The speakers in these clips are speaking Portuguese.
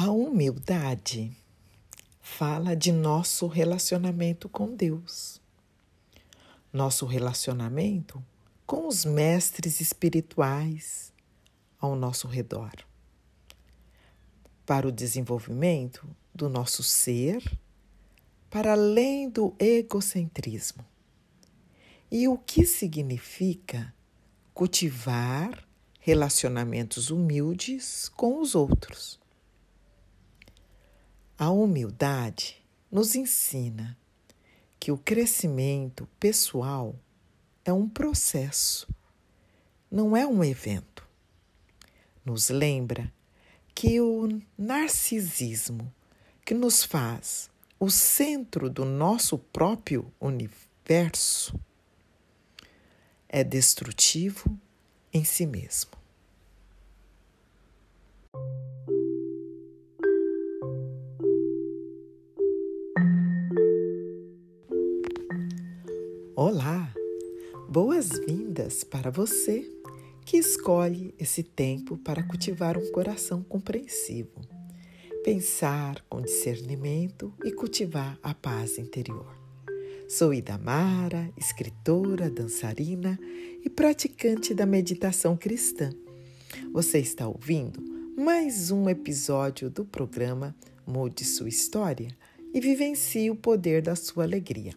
A humildade fala de nosso relacionamento com Deus, nosso relacionamento com os mestres espirituais ao nosso redor, para o desenvolvimento do nosso ser, para além do egocentrismo. E o que significa cultivar relacionamentos humildes com os outros. A humildade nos ensina que o crescimento pessoal é um processo, não é um evento. Nos lembra que o narcisismo que nos faz o centro do nosso próprio universo é destrutivo em si mesmo. Olá! Boas-vindas para você que escolhe esse tempo para cultivar um coração compreensivo, pensar com discernimento e cultivar a paz interior. Sou Idamara, escritora, dançarina e praticante da meditação cristã. Você está ouvindo mais um episódio do programa Mude Sua História e vivencie o poder da sua alegria.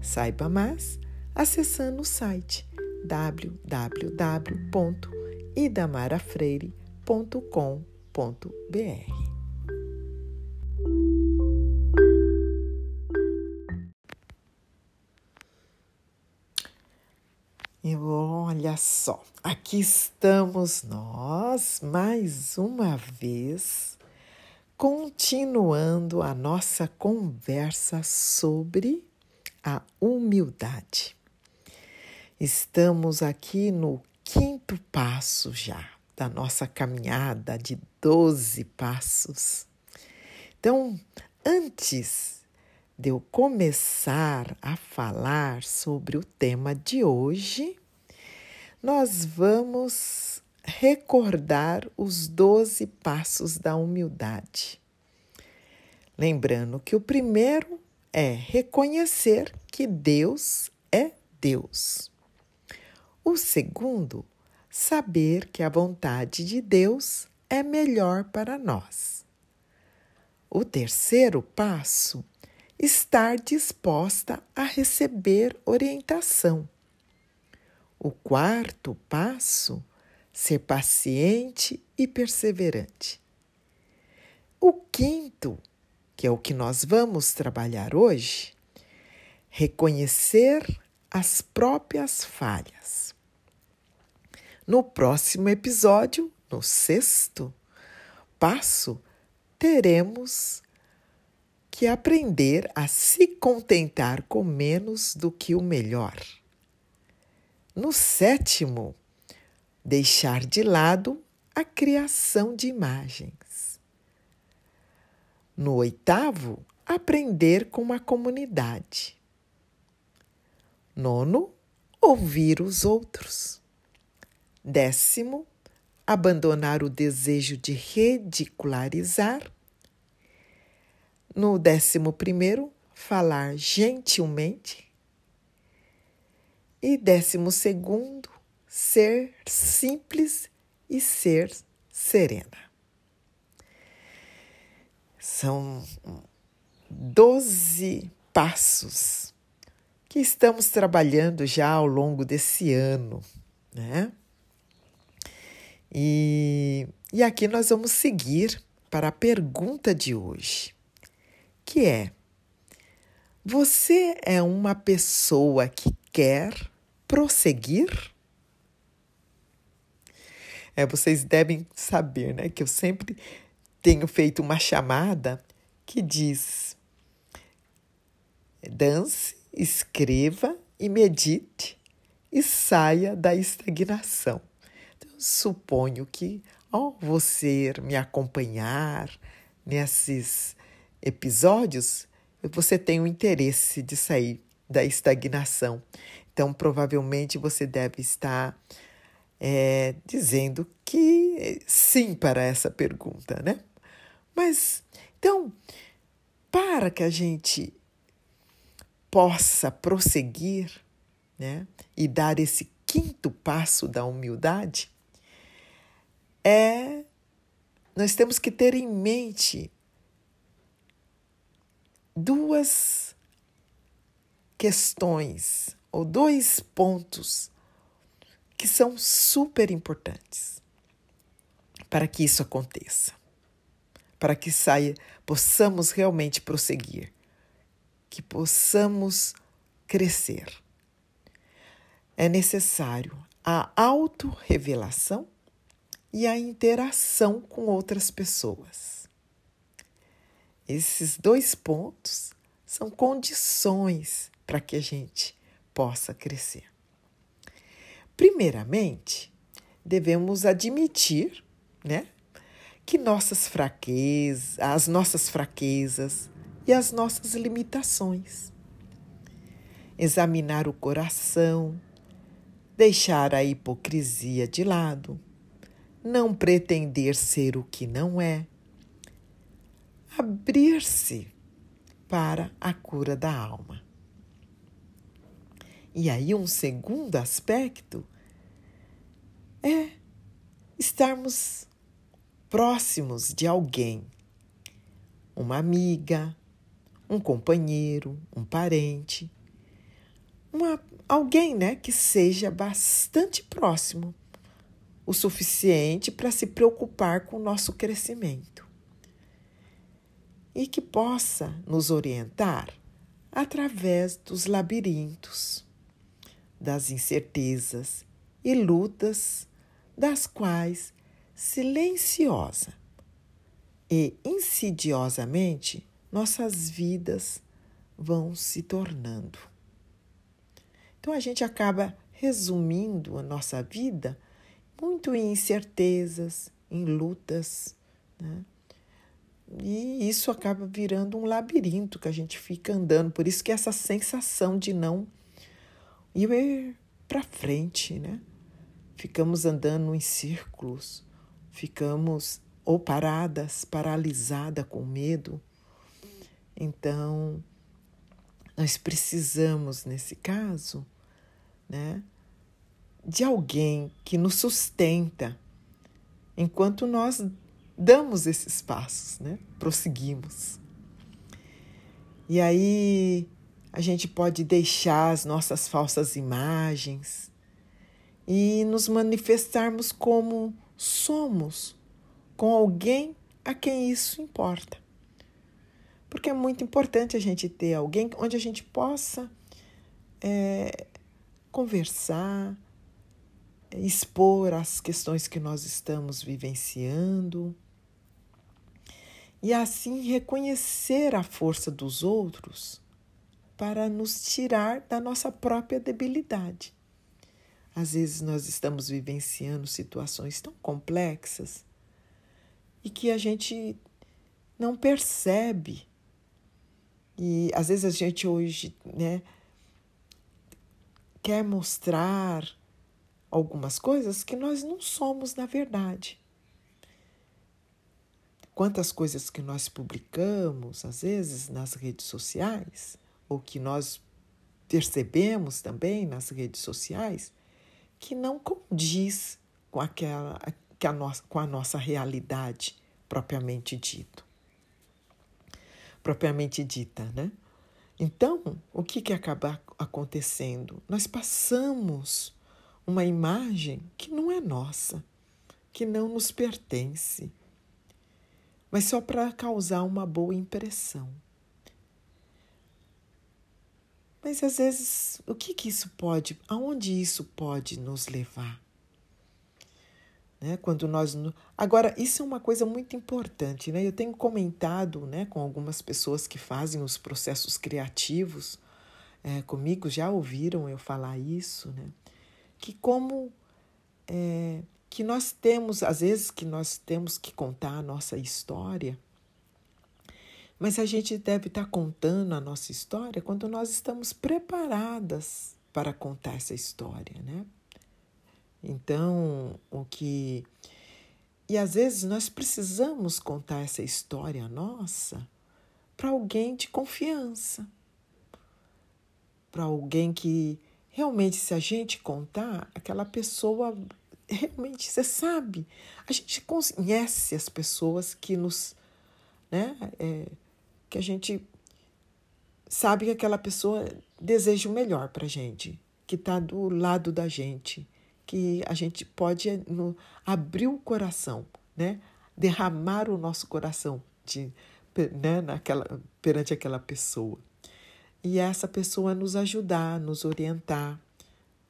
Saiba mais acessando o site www.idamarafreire.com.br. E olha só, aqui estamos nós mais uma vez continuando a nossa conversa sobre a humildade. Estamos aqui no quinto passo já da nossa caminhada de 12 passos. Então, antes de eu começar a falar sobre o tema de hoje, nós vamos recordar os 12 passos da humildade. Lembrando que o primeiro é reconhecer que Deus é Deus. O segundo, saber que a vontade de Deus é melhor para nós. O terceiro passo, estar disposta a receber orientação. O quarto passo, ser paciente e perseverante. O quinto, que é o que nós vamos trabalhar hoje, reconhecer as próprias falhas. No próximo episódio, no sexto passo, teremos que aprender a se contentar com menos do que o melhor. No sétimo, deixar de lado a criação de imagens. No oitavo, aprender com a comunidade. Nono, ouvir os outros. Décimo, abandonar o desejo de ridicularizar. No décimo primeiro, falar gentilmente. E décimo segundo, ser simples e ser serena. São doze passos que estamos trabalhando já ao longo desse ano, né? E, e aqui nós vamos seguir para a pergunta de hoje, que é: Você é uma pessoa que quer prosseguir? É, vocês devem saber, né, que eu sempre tenho feito uma chamada que diz: dance, escreva e medite e saia da estagnação. Então, suponho que ao você me acompanhar nesses episódios, você tem o interesse de sair da estagnação. Então, provavelmente você deve estar é, dizendo que sim para essa pergunta, né? Mas, então, para que a gente possa prosseguir, né, e dar esse quinto passo da humildade, é nós temos que ter em mente duas questões ou dois pontos que são super importantes para que isso aconteça, para que saia, possamos realmente prosseguir, que possamos crescer. É necessário a autorrevelação e a interação com outras pessoas. Esses dois pontos são condições para que a gente possa crescer. Primeiramente, devemos admitir, né, que nossas fraquezas, as nossas fraquezas e as nossas limitações. Examinar o coração, deixar a hipocrisia de lado, não pretender ser o que não é, abrir-se para a cura da alma. E aí, um segundo aspecto é estarmos próximos de alguém, uma amiga, um companheiro, um parente, uma, alguém né, que seja bastante próximo, o suficiente para se preocupar com o nosso crescimento. E que possa nos orientar através dos labirintos das incertezas e lutas das quais silenciosa e insidiosamente nossas vidas vão se tornando. Então a gente acaba resumindo a nossa vida muito em incertezas, em lutas, né? E isso acaba virando um labirinto que a gente fica andando. Por isso que essa sensação de não ir para frente, né? Ficamos andando em círculos, ficamos ou paradas, paralisada com medo. Então, nós precisamos, nesse caso, né, de alguém que nos sustenta enquanto nós damos esses passos, né? Prosseguimos. E aí a gente pode deixar as nossas falsas imagens e nos manifestarmos como somos, com alguém a quem isso importa. Porque é muito importante a gente ter alguém onde a gente possa é, conversar, expor as questões que nós estamos vivenciando e assim reconhecer a força dos outros para nos tirar da nossa própria debilidade. Às vezes nós estamos vivenciando situações tão complexas e que a gente não percebe. E às vezes a gente hoje, né, quer mostrar algumas coisas que nós não somos na verdade. Quantas coisas que nós publicamos, às vezes, nas redes sociais, ou que nós percebemos também nas redes sociais, que não condiz com aquela que a nossa, com a nossa realidade propriamente dito. Propriamente dita, né? Então, o que, que acaba acontecendo? Nós passamos uma imagem que não é nossa, que não nos pertence, mas só para causar uma boa impressão. Mas às vezes, o que, que isso pode, aonde isso pode nos levar? Né? Quando nós. Agora, isso é uma coisa muito importante, né? Eu tenho comentado né, com algumas pessoas que fazem os processos criativos é, comigo, já ouviram eu falar isso, né? Que como é, que nós temos, às vezes que nós temos que contar a nossa história mas a gente deve estar tá contando a nossa história quando nós estamos preparadas para contar essa história, né? Então, o que E às vezes nós precisamos contar essa história nossa para alguém de confiança, para alguém que realmente, se a gente contar, aquela pessoa realmente, você sabe, a gente conhece as pessoas que nos, né, é, que a gente sabe que aquela pessoa deseja o melhor para a gente, que está do lado da gente, que a gente pode no, abrir o coração, né? derramar o nosso coração de, né? Naquela, perante aquela pessoa. E essa pessoa nos ajudar, nos orientar.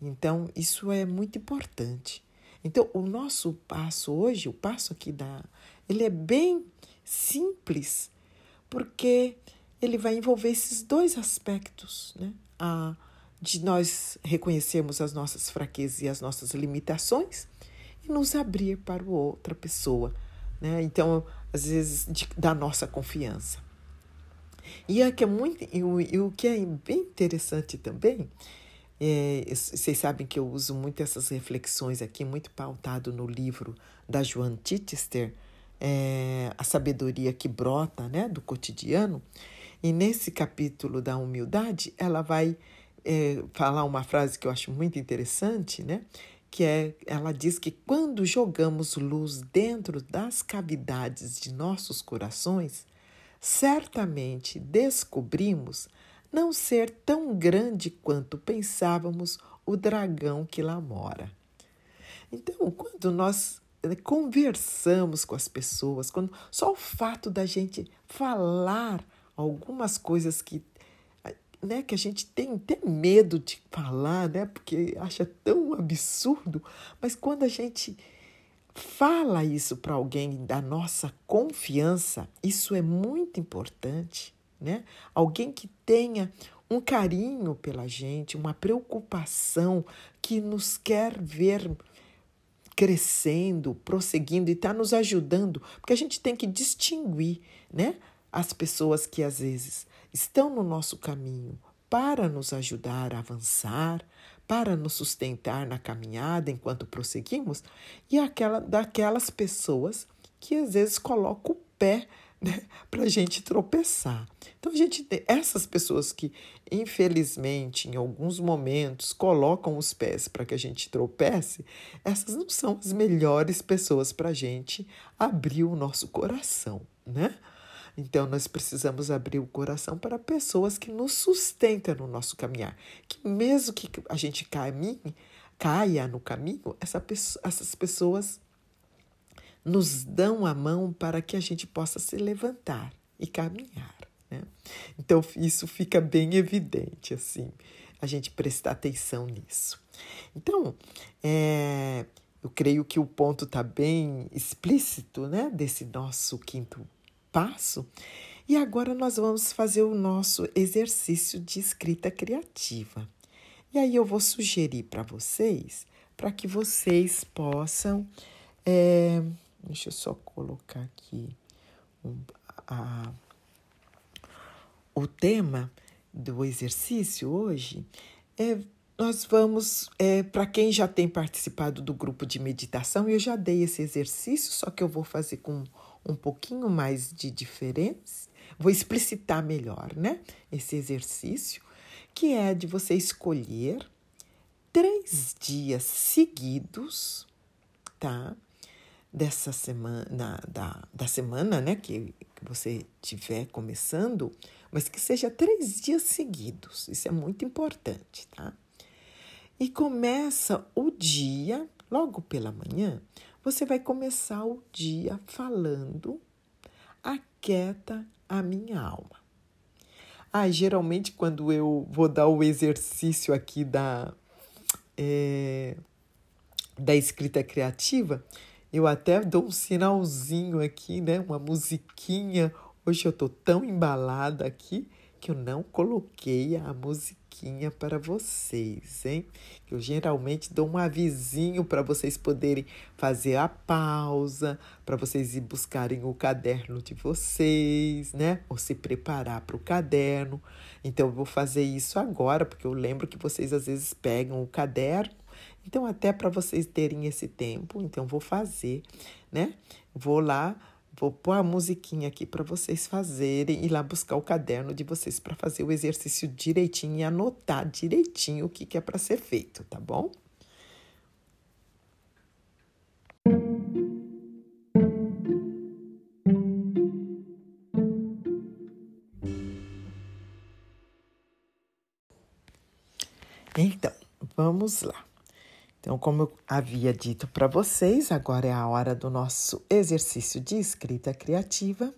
Então, isso é muito importante. Então, o nosso passo hoje, o passo aqui da, ele é bem simples, porque ele vai envolver esses dois aspectos, né? A, de nós reconhecermos as nossas fraquezas e as nossas limitações e nos abrir para outra pessoa, né? Então, às vezes, de, da nossa confiança. E, é que é muito, e, o, e o que é bem interessante também, é, vocês sabem que eu uso muito essas reflexões aqui, muito pautado no livro da Joan Chichester, é, A Sabedoria que Brota né, do Cotidiano. E nesse capítulo da humildade, ela vai é, falar uma frase que eu acho muito interessante, né? Que é, ela diz que quando jogamos luz dentro das cavidades de nossos corações, certamente descobrimos não ser tão grande quanto pensávamos o dragão que lá mora. Então, quando nós conversamos com as pessoas, quando só o fato da gente falar algumas coisas que né, que a gente tem até medo de falar, né, porque acha tão absurdo, mas quando a gente fala isso para alguém da nossa confiança, isso é muito importante, né? Alguém que tenha um carinho pela gente, uma preocupação, que nos quer ver crescendo, prosseguindo e está nos ajudando, porque a gente tem que distinguir, né? As pessoas que às vezes estão no nosso caminho para nos ajudar a avançar, para nos sustentar na caminhada enquanto prosseguimos, e aquela daquelas pessoas que às vezes colocam o pé né, para a gente tropeçar. Então, a gente tem essas pessoas que, infelizmente, em alguns momentos, colocam os pés para que a gente tropece, essas não são as melhores pessoas para a gente abrir o nosso coração, né? Então, nós precisamos abrir o coração para pessoas que nos sustentam no nosso caminhar. Que mesmo que a gente caminhe, caia no caminho, essa pessoa, essas pessoas nos dão a mão para que a gente possa se levantar e caminhar. Né? Então, isso fica bem evidente, assim, a gente prestar atenção nisso. Então, é, eu creio que o ponto está bem explícito, né, desse nosso quinto passo. E agora nós vamos fazer o nosso exercício de escrita criativa. E aí eu vou sugerir para vocês, para que vocês possam. É, deixa eu só colocar aqui um, a, o tema do exercício hoje. É, nós vamos, é, para quem já tem participado do grupo de meditação, eu já dei esse exercício, só que eu vou fazer com um pouquinho mais de diferença, vou explicitar melhor, né? Esse exercício, que é de você escolher três dias seguidos, tá? Dessa semana, da, da semana, né? Que, você tiver começando, mas que seja três dias seguidos. Isso é muito importante, tá? E começa o dia, logo pela manhã, você vai começar o dia falando: aquieta a minha alma. Ah, geralmente quando eu vou dar o exercício aqui da, é, da escrita criativa, eu até dou um sinalzinho aqui, né? Uma musiquinha. Hoje eu tô tão embalada aqui que eu não coloquei a musiquinha para vocês, hein? Eu geralmente dou um avisinho para vocês poderem fazer a pausa, para vocês ir buscarem o caderno de vocês, né? Ou se preparar para o caderno. Então eu vou fazer isso agora, porque eu lembro que vocês às vezes pegam o caderno Então, até para vocês terem esse tempo, então vou fazer, né? Vou lá, vou pôr a musiquinha aqui para vocês fazerem e lá buscar o caderno de vocês para fazer o exercício direitinho e anotar direitinho o que, que é para ser feito, tá bom? Então, vamos lá. Então, como eu havia dito para vocês, agora é a hora do nosso exercício de escrita criativa.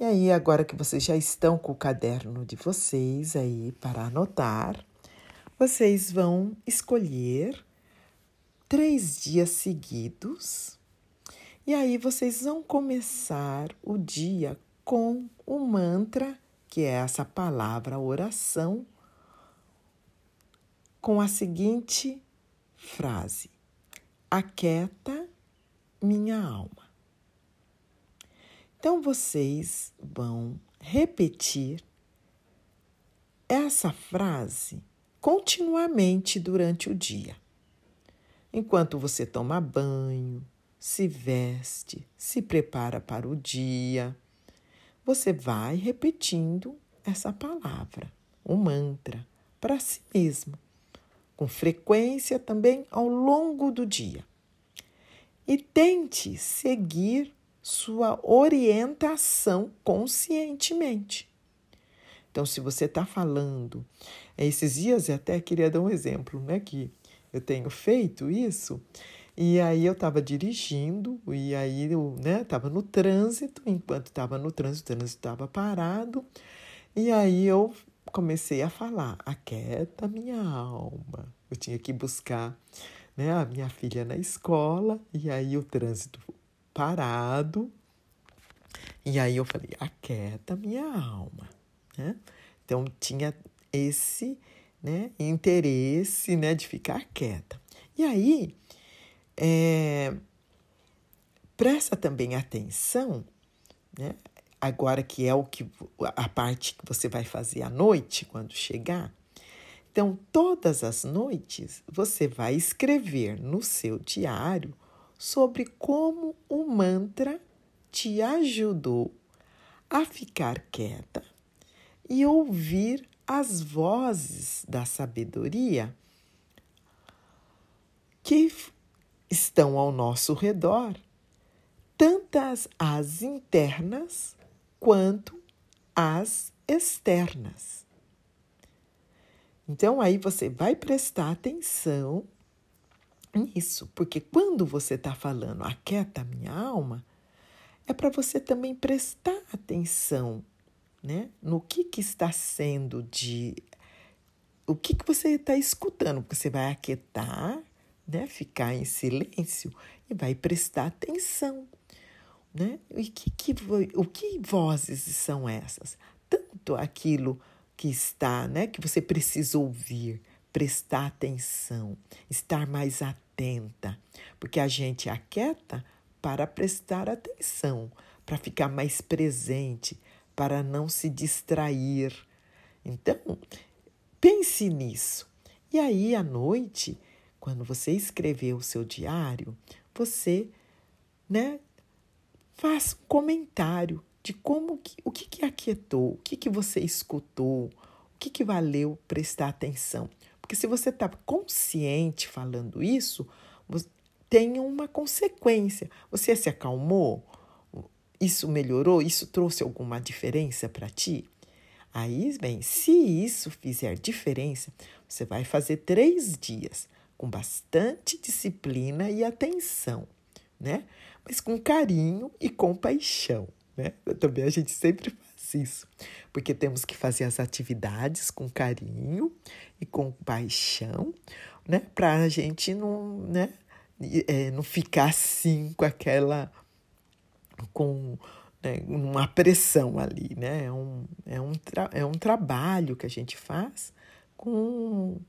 E aí, agora que vocês já estão com o caderno de vocês aí para anotar, vocês vão escolher três dias seguidos. E aí, vocês vão começar o dia com o mantra, que é essa palavra oração com a seguinte frase: Aquieta minha alma. Então vocês vão repetir essa frase continuamente durante o dia. Enquanto você toma banho, se veste, se prepara para o dia, você vai repetindo essa palavra, o mantra, para si mesmo com frequência também ao longo do dia. E tente seguir sua orientação conscientemente. Então, se você está falando, esses dias eu até queria dar um exemplo, né? Que eu tenho feito isso, e aí eu estava dirigindo, e aí eu estava né, no trânsito, enquanto estava no trânsito, o trânsito estava parado, e aí eu comecei a falar: aquieta minha alma. Eu tinha que buscar né, a minha filha na escola, e aí o trânsito parado. E aí eu falei: aquieta minha alma. Né? Então tinha esse né, interesse né, de ficar quieta. E aí, é, presta também atenção né, agora que é o que a parte que você vai fazer à noite quando chegar. Então, todas as noites você vai escrever no seu diário sobre como o mantra te ajudou a ficar quieta e ouvir as vozes da sabedoria que estão ao nosso redor, tantas as internas quanto as externas. Então, aí você vai prestar atenção nisso, porque quando você está falando aquieta minha alma, é para você também prestar atenção né, no que, que está sendo de. O que, que você está escutando, porque você vai aquietar, né, ficar em silêncio e vai prestar atenção né? E que, que, o que vozes são essas? Tanto aquilo que está, né, que você precisa ouvir, prestar atenção, estar mais atenta, porque a gente aquieta para prestar atenção, para ficar mais presente, para não se distrair. Então, pense nisso. E aí, à noite, quando você escrever o seu diário, você, né, Um comentário de como que, o que, que aquietou, o que, que você escutou, o que, que valeu prestar atenção. Porque se você está consciente falando isso, tem uma consequência. Você se acalmou? Isso melhorou? Isso trouxe alguma diferença para ti? Aí, bem, se isso fizer diferença, você vai fazer três dias com bastante disciplina e atenção, né? Mas com carinho e compaixão. Né? Também a gente sempre faz isso, porque temos que fazer as atividades com carinho e com paixão, né? Para a gente não, né? É, não ficar assim com aquela. com né, uma pressão ali, né? É um, é, um é um trabalho que a gente faz com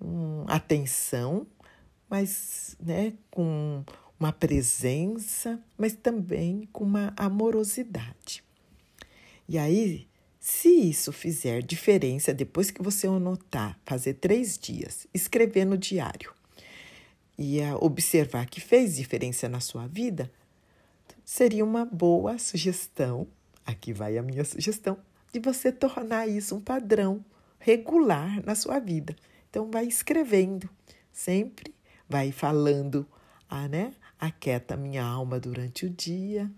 um, atenção, mas né, com uma presença, mas também com uma amorosidade. E aí, Se isso fizer diferença depois que você anotar, fazer três dias, escrever no diário e observar que fez diferença na sua vida, seria uma boa sugestão. Aqui vai a minha sugestão de você tornar isso um padrão regular na sua vida. Então, vai escrevendo, sempre vai falando, ah, né? Aquieta minha alma durante o dia,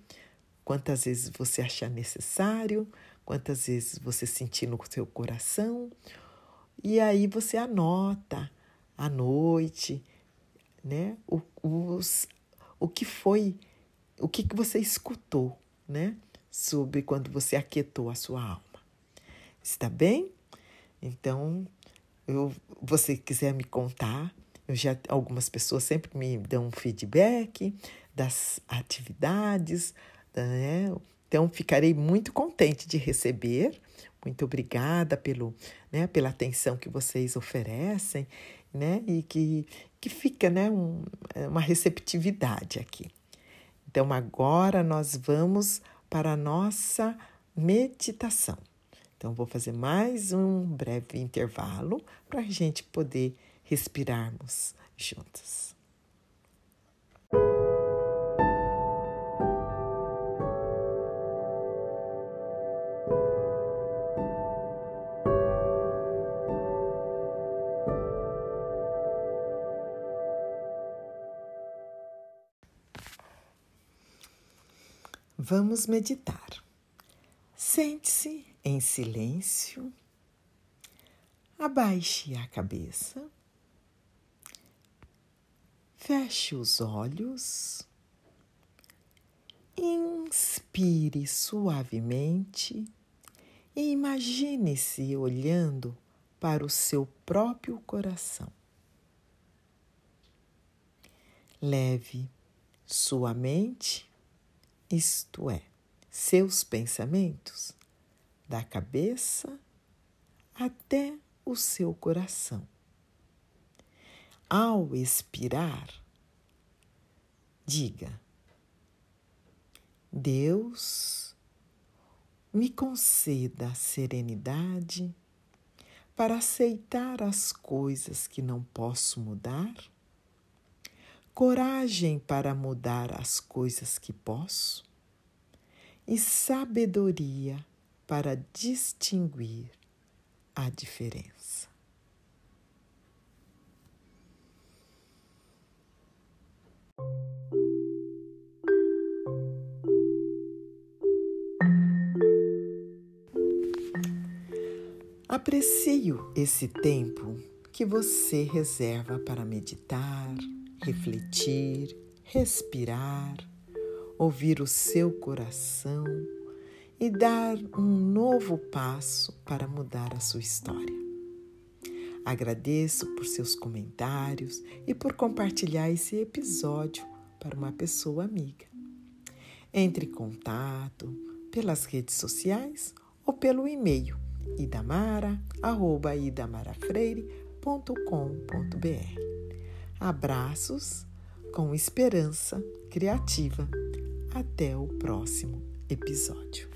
quantas vezes você achar necessário, quantas vezes você sentir no seu coração. E aí você anota à noite, né? O, os, o que foi, o que, que você escutou, né? Sobre quando você aquietou a sua alma. Está bem? Então, eu, você quiser me contar, já algumas pessoas sempre me dão feedback das atividades, né? Então, ficarei muito contente de receber. Muito obrigada pelo, né, pela atenção que vocês oferecem, né? E que, que fica né, um, uma receptividade aqui. Então, agora nós vamos para a nossa meditação. Então, vou fazer mais um breve intervalo para a gente poder respirarmos juntos. Vamos meditar. Sente-se em silêncio, abaixe a cabeça, feche os olhos, inspire suavemente e imagine-se olhando para o seu próprio coração. Leve sua mente, isto é, seus pensamentos, da cabeça até o seu coração. Ao expirar, diga: Deus, me conceda serenidade para aceitar as coisas que não posso mudar, coragem para mudar as coisas que posso e sabedoria para distinguir a diferença. Aprecio esse tempo que você reserva para meditar, refletir, respirar, ouvir o seu coração e dar um novo passo para mudar a sua história. Agradeço por seus comentários e por compartilhar esse episódio para uma pessoa amiga. Entre em contato pelas redes sociais ou pelo e-mail idamara@idamarafreire.com.br. Abraços com esperança criativa. Até o próximo episódio.